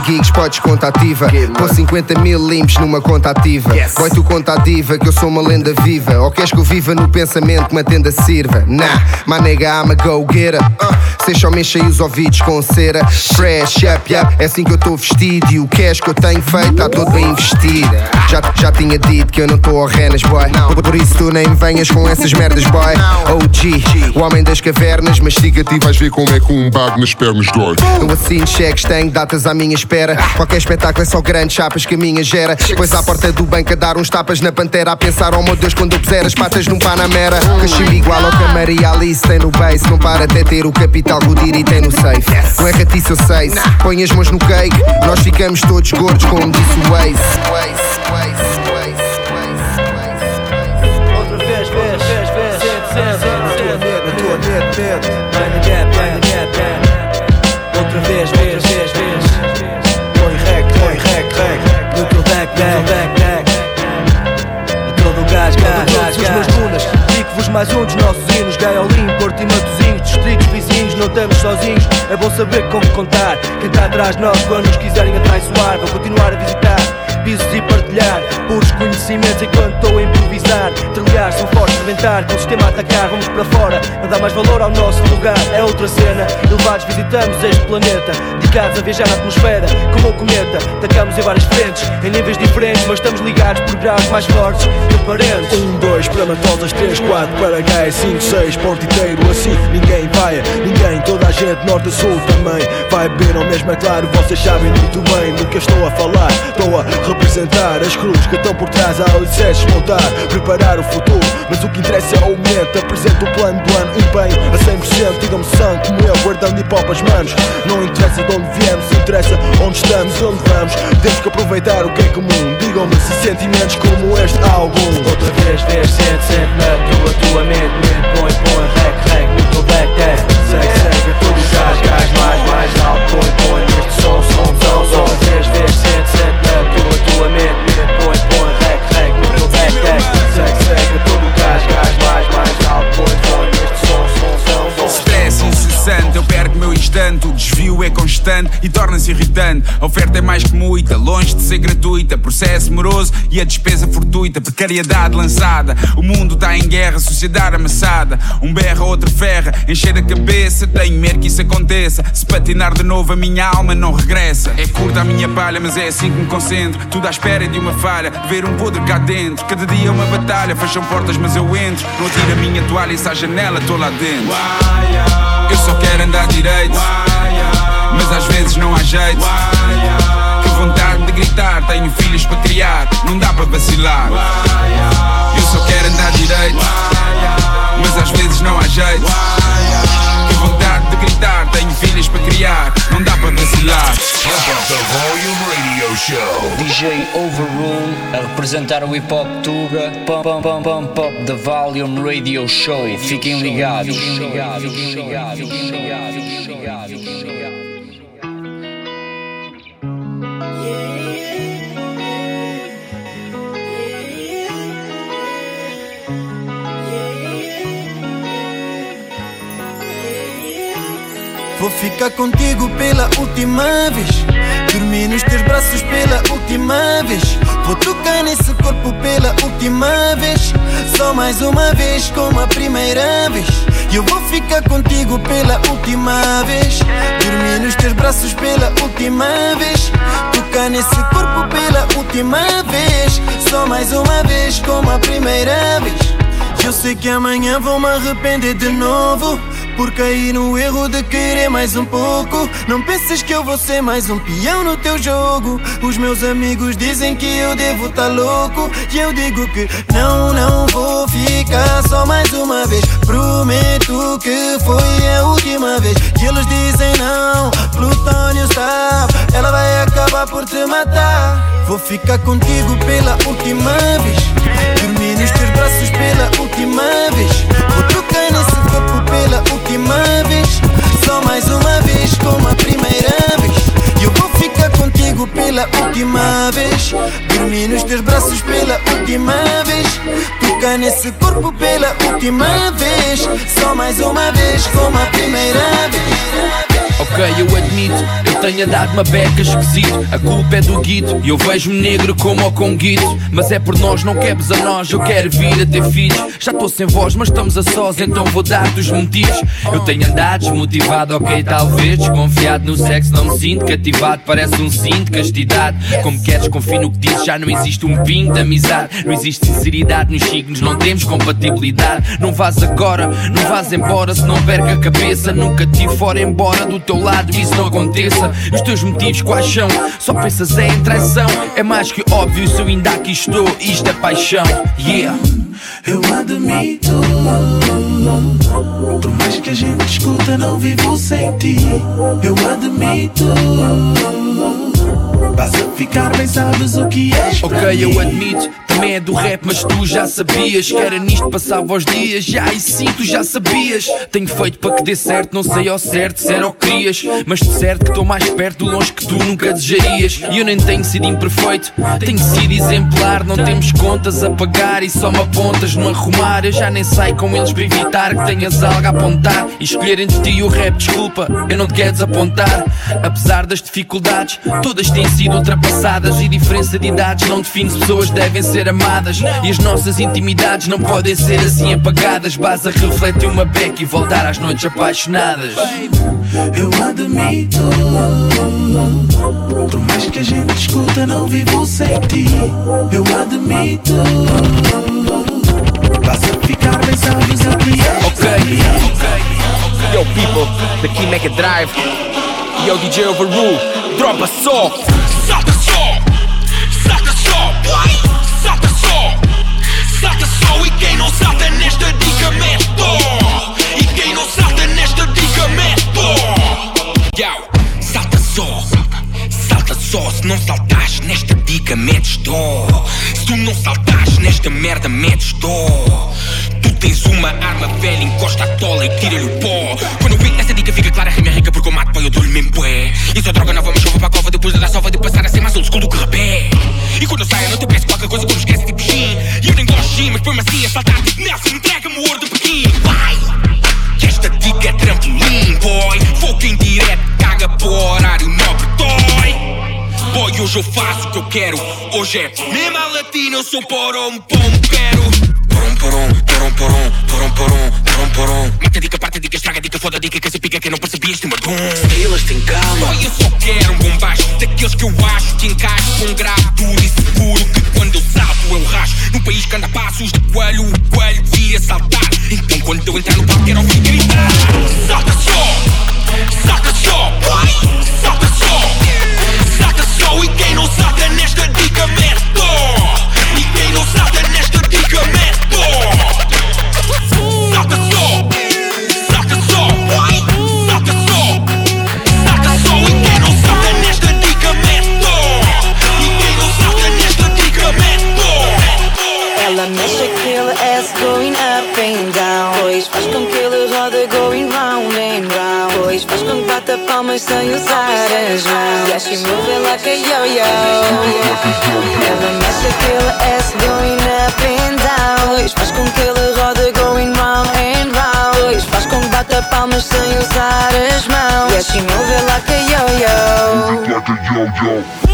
gigs, podes conta ativa. Com 50 mil limpos numa conta ativa. Boy, tu conta a diva, que eu sou uma lenda viva. Ou queres que eu viva no pensamento que uma tenda sirva? Nah, my nigga, I'm a go-getter. Uh, Cês só me enchem os ouvidos com cera. Fresh, up, up, é assim que eu tô vestido. E o cash que eu tenho feito, tá todo bem investido. Já, já tinha dito que eu não tô ao renas, boy. Por, por isso tu nem venhas com essas merdas, boy. OG, o homem das cavernas, mastiga-te e vais ver como é que um bago nas pernas dói. Eu assino cheques, tenho datas à minha espera. Qualquer espetáculo é só grandes chapas que a minha gera. Depois à porta do banco a dar uns tapas na pantera. A pensar, oh meu Deus, quando eu puser as patas num Panamera. Cachimbo igual ao que a Maria Alice tem no base. Não para até ter o capital que o Diri tem no safe. Não é ratice, eu sei. Põe as mãos no cake, nós ficamos todos gordos, como disse o Waze. Outra vez, vez, vez, vez, sente, sente, sente, sente. A tua mente, mente. Vai na bom saber como contar. Quem está atrás de nós, quando nos quiserem atraiçoar, vão continuar a visitar. Pisos e partilhar, puros conhecimentos enquanto estou a improvisar. Trilhar, são fortes, reventar, com o sistema a atacar, vamos para fora, a dar mais valor ao nosso lugar. É outra cena, elevados visitamos este planeta, dedicados a viajar na atmosfera, como o cometa. Atacamos em várias frentes, em níveis diferentes, mas estamos ligados por graus mais fortes que parentes. Um, dois, para matosas, três, quatro, para gás, cinco, seis, porto inteiro, assim ninguém vai, ninguém, toda a gente, norte a sul também, vai beber ao mesmo, é claro, vocês sabem muito bem do que eu estou a falar, estou a apresentar as cruzes que estão por trás ao exército montar, preparar o futuro. Mas o que interessa é o momento. Apresento o plano do ano, empenho a 100%. Digam-me sangue como eu, guardando hip hop as manos. Não interessa de onde viemos, interessa onde estamos e onde vamos. Temos que aproveitar o que é comum. Digam-me se sentimentos como este álbum. Outra vez, 10, 7, 7 na tua, tua mente, mente, põe, põe, rec, rec, no teu back, tag. Segue, segue, todos os gás, gás, mais, mais alto, põe, põe, este som, som, som, som. Outra vez, 10, 7, 7 Eu perco meu instante. O desvio é constante e torna-se irritante. A oferta é mais que muita, longe de ser gratuita. Processo moroso e a despesa fortuita. Precariedade lançada. O mundo está em guerra, sociedade amassada. Um berra, outro ferra. Encher a cabeça, tenho medo que isso aconteça. Se patinar de novo, a minha alma não regressa. É curta a minha palha, mas é assim que me concentro. Tudo à espera de uma falha, ver um podre cá dentro. Cada dia é uma batalha, fecham portas, mas eu entro. Não atiro a minha toalha e se à janela, estou lá dentro. Eu só quero andar direito, mas às vezes não há jeito. Que vontade de gritar, tenho filhos para criar, não dá para vacilar. Eu só quero andar direito, mas às vezes não há jeito. Tenho filhos para criar, não dá para vacilar. DJ Overrule a representar o hip hop Tuga. Pump, pump, pump, pump, pump the Volume Radio Show. Fiquem ligados. Vou ficar contigo pela última vez. Dormir nos teus braços pela última vez. Vou tocar nesse corpo pela última vez. Só mais uma vez, como a primeira vez. Eu vou ficar contigo pela última vez. Dormir nos teus braços pela última vez. Tocar nesse corpo pela última vez. Só mais uma vez, como a primeira vez. Eu sei que amanhã vou me arrepender de novo. Por cair no erro de querer mais um pouco. Não penses que eu vou ser mais um peão no teu jogo. Os meus amigos dizem que eu devo tá louco. E eu digo que não, não vou ficar só mais uma vez. Prometo que foi a última vez. E eles dizem não, Plutônio sabe. Ela vai acabar por te matar. Vou ficar contigo pela última vez. Dormir nos teus braços pela última vez. Vou tocar nesse pela última vez. Só mais uma vez, como a primeira vez. Eu vou ficar contigo pela última vez. Dormir nos teus braços pela última vez. Tocar nesse corpo pela última vez. Só mais uma vez, como a primeira vez. Ok, eu admito, eu tenha dado uma beca esquisito. A culpa é do guito E eu vejo-me negro como o conguito. Mas é por nós, não quebres a nós Eu quero vir a ter filhos. Já estou sem voz, mas estamos a sós Então vou dar-te os motivos. Eu tenho andado desmotivado, ok, talvez. Desconfiado no sexo, não me sinto cativado. Parece um cinto de castidade. Como queres, confio no que dizes Já não existe um pingo de amizade. Não existe sinceridade nos signos Não temos compatibilidade. Não vás agora, não vás embora Se não perca a cabeça. Nunca te fora embora do teu lado Isso não aconteça. Os teus motivos quais são? Só pensas em traição. É mais que óbvio se eu ainda aqui estou. Isto é paixão, yeah. Eu admito. Por mais que a gente escuta Não vivo sem ti. Eu admito. Vas a ficar bem, sabes o que és Ok, eu admito, também é do rap, mas tu já sabias que era nisto passava os dias. Já e sim, tu já sabias. Tenho feito para que dê certo, não sei ao certo se era o que querias. Mas de certo que estou mais perto longe que tu nunca desejarias. E eu nem tenho sido imperfeito, tenho sido exemplar. Não temos contas a pagar e só me apontas no arrumar. Eu já nem sei com eles para evitar que tenhas algo a apontar. E escolher entre ti e o rap, desculpa, eu não te quero desapontar. Apesar das dificuldades, todas têm sido ultrapassadas. E diferença de idades não define se pessoas devem ser amadas. E as nossas intimidades não podem ser assim apagadas. Basta refletir uma beca e voltar às noites apaixonadas. Eu admito. Por mais que a gente escuta Não vivo sem ti. Eu admito. Vas a ficar bem, sabes o que és Ok, Yo people, daqui Mega Drive. Yo DJ Overrule, dropa só. Só, só. Se não saltares nesta dica, metes dó. Se tu não saltares nesta merda, metes dó. Tu tens uma arma velha, encosta a tola e tira-lhe o pó. Quando eu vi essa dica, fica clara, rima é rica porque eu mato pó, eu dou-lhe mesmo bué. Isso é droga nova, mas chuva para a cova depois da sova de passar a ser mais old school do que rapé. E quando eu saio, eu não te peço qualquer coisa me esquece tipo Shin. E eu nem gosto de Shin, mas põe-me assim a saltar tipo Nelson, entrega-me o ouro de Pequim. Vai! Esta dica é trampolim, boy. Fogo em direto, caga o horário toy. Boy, hoje eu faço o que eu quero. Hoje é mesmo a latina, eu sou porom, pom, quero. Porom, porom, porom, porom, porom, porom, porom, porom. Mata dica, parte dica, estraga dica, foda dica, que essa pica que não percebi este madum. Elas têm calma. Boy, eu só quero um bom baixo. Daqueles que eu acho que encaixo com um grave duro e seguro. Que quando eu salto, eu racho. Num país que anda a passos de coelho, o coelho devia saltar. Então quando eu entrar no palco, quero ouvir gritar. Salta só, salta só, boy. Salta só, só. E quem não salta she moving like a yo-yo Like a yo-yo.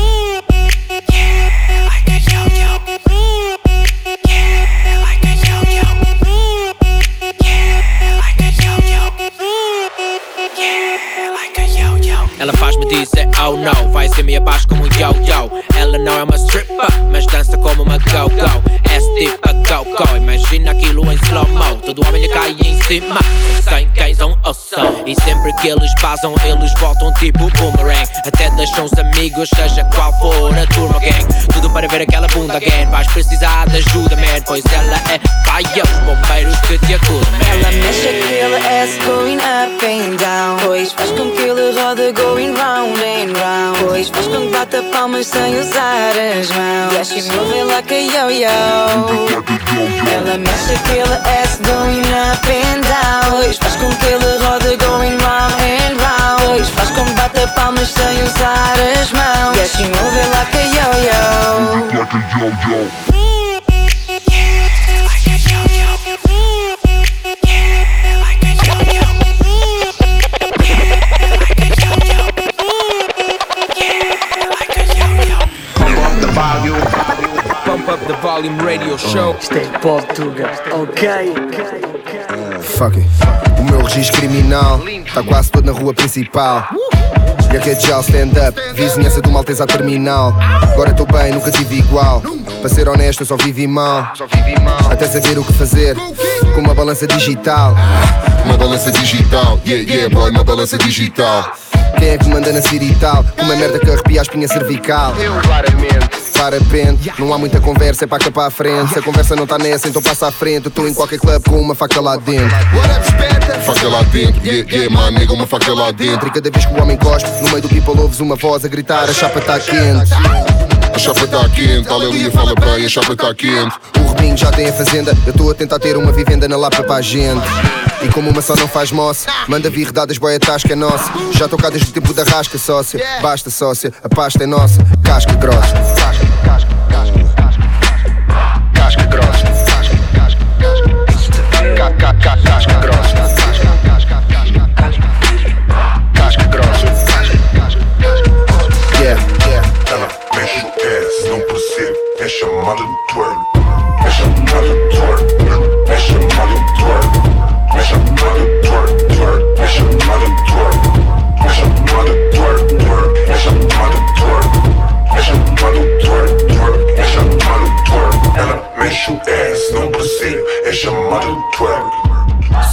Ela faz-me dizer oh no. Vai ser me abaixo como um yo-yo. Ela não é uma stripper Mas dança como uma go-go. É tipo a go-go. Imagina aquilo em slow-mo. Todo homem lhe cai em cima. Sem quem são ouçam E sempre que eles basam Eles voltam tipo boomerang. Até deixam os amigos Seja qual for a turma gang. Tudo para ver aquela bunda again Vais precisar de ajuda man Pois ela é pai e os bombeiros que te acudam man. Ela mexe aquele ass going up and down. Pois faz com que ele roda going round and round. Pois faz com que bata palmas sem usar as mãos. Yeah, she moving like a yo-yo Ela mexe aquele ass going up and down. Pois faz com que ele roda going round em round Luís faz como bater palmas sem usar as mãos E assim move like a yo-yo Like a yo-yo Pump up the volume radio show. Stay Portugal, ok? Fuck it. O meu registro criminal está quase todo na rua principal. E aqui é já stand-up, vizinhança do Maltesa à terminal. Agora estou bem, nunca tive igual. Para ser honesto, eu só vivi mal. Até saber o que fazer com uma balança digital. Uma balança digital, yeah, yeah, boy, uma balança digital. Quem é que manda na Siri tal? Com uma merda que arrepia a espinha cervical. Eu, claramente. Parapente, não há muita conversa, é para cá para a frente. Se a conversa não está nessa, então passa à frente. Eu estou em qualquer club com uma faca lá dentro. Faca lá dentro, yeah, yeah, my nigga, uma faca lá dentro. E cada vez que o homem cospe, no meio do people ouves uma voz a gritar: a chapa está quente. A chapa tá quente, aleluia, fala bem, a chapa tá quente. O Rubinho já tem a fazenda, eu estou a tentar ter uma vivenda na Lapa para a gente. E como uma só não faz moça, manda vir redadas, boia tasca é nossa. Já estou cá desde o tempo da rasca, sócia. Basta, sócia, a pasta é nossa. Casca grossa. Casca, grossa. Casca, casca, casca. Casca, casca, casca grossa. Casca, casca, casca, casca. Grossa. Casca, casca, casca. Yeah, yeah. Ela mexe o ass, não percebe, é chamada de twerk. É chamada de twerk, Ela mexe o ass, não percebe, é chamada de twerk.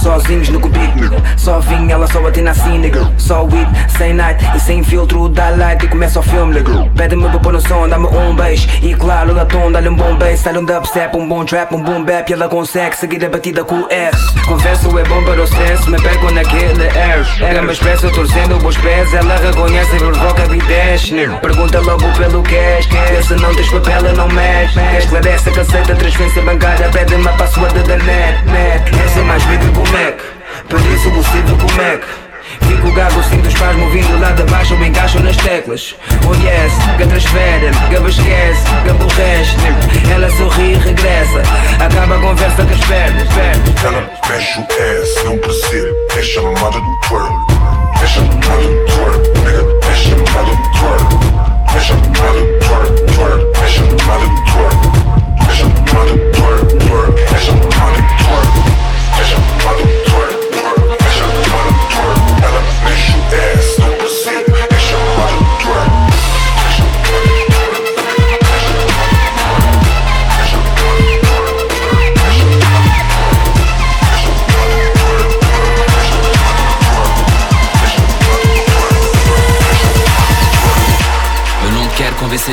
Sozinhos no cubículo, só vinha, ela só atina assim, nigga Só weed, sem night e sem filtro, dá light. E começa o filme, nigga Pede-me pra pôr no som, dá-me um beijo. E claro, latom, dá-lhe um bom bass Sai um dubstep, um bom trap, um boom bap. E ela consegue seguir a batida com o R Confesso, é bom para o senso, me pego naquele air. Era mais expresso, torcendo os pés. Ela reconhece, provoca e desce, nigga Pergunta logo pelo cash, Se não tens papel, eu não mexe. Esclarece que aceita transferência bancária. Pede-me a password da net, net. Essa é mais vídeo Mac. Por isso possível com Mac. Fico gago, sinto os pais movindo lá de baixo Eu encaixo nas teclas. Oh yes, que transfere, que esquece, que aborrece Ela sorri e regressa. Acaba a conversa com as pernas, pernas. Ela mexe o ass, não percebe, é chamada de twerk. É chamada de twerk, nigga, é chamada de twerk. É chamada de twerk, twerk, é chamada de twerk. É chamada de twerk, twerk, é chamada de twerk.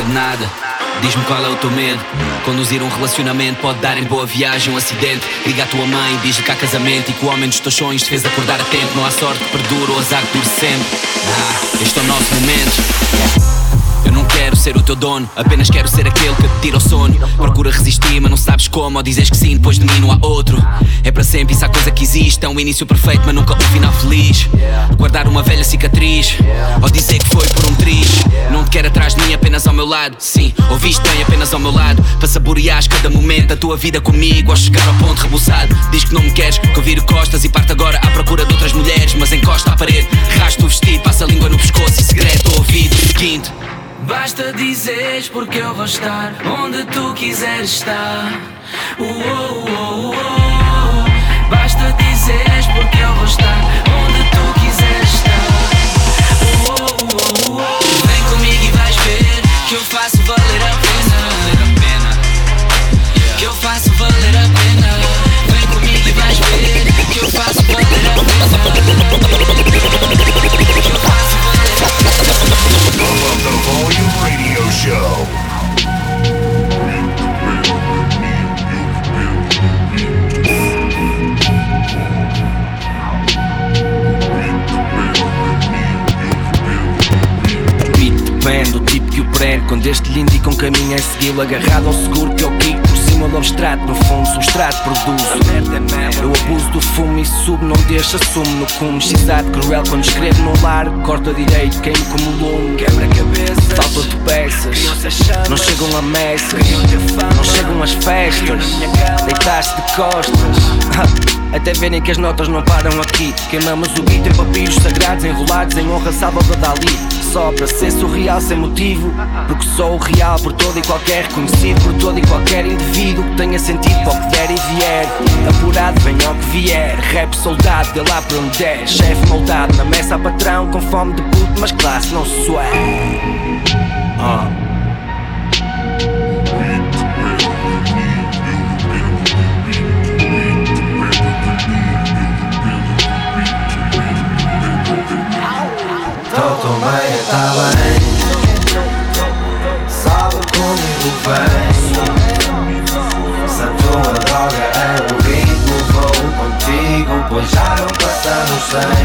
Nada. Diz-me qual é o teu medo. Conduzir um relacionamento pode dar em boa viagem um acidente. Liga à tua mãe, diz-lhe que há casamento e que o homem dos teus sonhos te fez acordar a tempo. Não há sorte que perdura ou azar que dure sempre. Ah, este é o nosso momento. Ser o teu dono, apenas quero ser aquele que te tira o sono. Procura resistir, mas não sabes como. Ou dizes que sim, depois de mim não há outro. É para sempre, isso há coisa que existe. É um início perfeito, mas nunca um final feliz. Guardar uma velha cicatriz, ou dizer que foi por um triz. Não te quero atrás de mim, apenas ao meu lado. Sim, ouviste bem, apenas ao meu lado. Para saboreares cada momento da tua vida comigo, ao chegar ao ponto rebuçado. Diz que não me queres, que eu viro costas e parto agora à procura de outras mulheres. Mas encosta à parede, rasga o vestido, passa a língua no pescoço e segredo ao ouvido. Seguinte. Basta dizeres porque eu vou estar onde tu quiseres estar. Uh, uh, uh, uh. Basta dizeres porque eu vou estar onde tu quiseres estar. Uh, uh, uh. Vem comigo e vais ver que eu faço valer a pena. Que eu faço valer a pena. Vem comigo e vais ver que eu faço valer a pena. Que eu faço The Volume Radio Show. Beat band, o tipo que o prende Quando este lhe indica um caminho é segui-lo Agarrado ao seguro que eu kick do abstrato No fundo, substrato produzo Eu abuso do fumo e subo, não deixo Assumo no cume, xizado, cruel Quando escrevo no lar, corto a direito Queimo como lume, quebra cabeça Falta de peças, não chegam a mesas Não chegam as festas. Deitaste de costas. Até verem que as notas não param aqui. Queimamos o beat em papiros sagrados Enrolados em honra salva da Dali só para ser surreal sem motivo. Porque sou o real por todo e qualquer reconhecido por todo e qualquer indivíduo que tenha sentido para o que der e vier. Apurado, venha ao que vier. Rap soldado, de lá para onde der. Chefe moldado na mesa patrão, com fome de puto, mas classe não sué. Ah. Tô tão bem, tá bem. Sabe comigo bem. Se a tua droga é o ritmo Vou contigo, pois já não passamos sem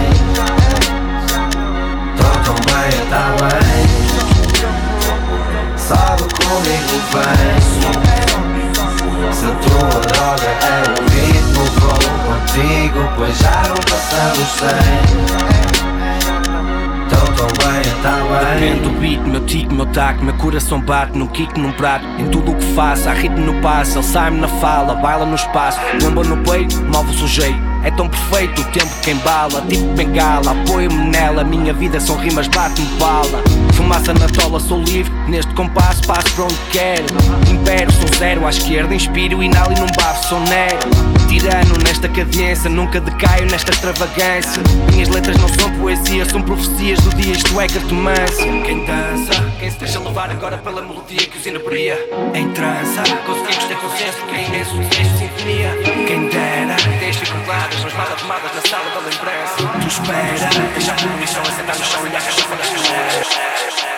Tô tão bem, tá bem. Sabe comigo bem. Se a tua droga é o ritmo Vou contigo, pois já não passamos sem tão bem, tá bem Depende do beat, meu tique, meu taco Meu coração bate num kick, num prato. Em tudo o que faço, há ritmo no passo. Ele sai-me na fala, baila no espaço. Bomba no peito, move o sujeito. É tão perfeito o tempo que embala. Tipo bengala, apoio-me nela. Minha vida são rimas, bate-me bala. Fumaça na tola, sou livre. Neste compasso, passo para onde quero. Impero, sou zero à esquerda. Inspiro, e num bafo, sou nero Tirano nesta cadência Nunca decaio nesta extravagância. Minhas letras não são poesia São profecias do dia, isto é cartomância. Quem dança, quem se deixa levar agora pela melodia que os inabria Em trança, conseguimos ter consenso Que é imenso desejo, sinfonia. Quem dera, ideias ficam claras Mas mal arrumadas na sala da lembrança. Tu espera, deixa a poluição Assentar no chão e olhar as chafadas que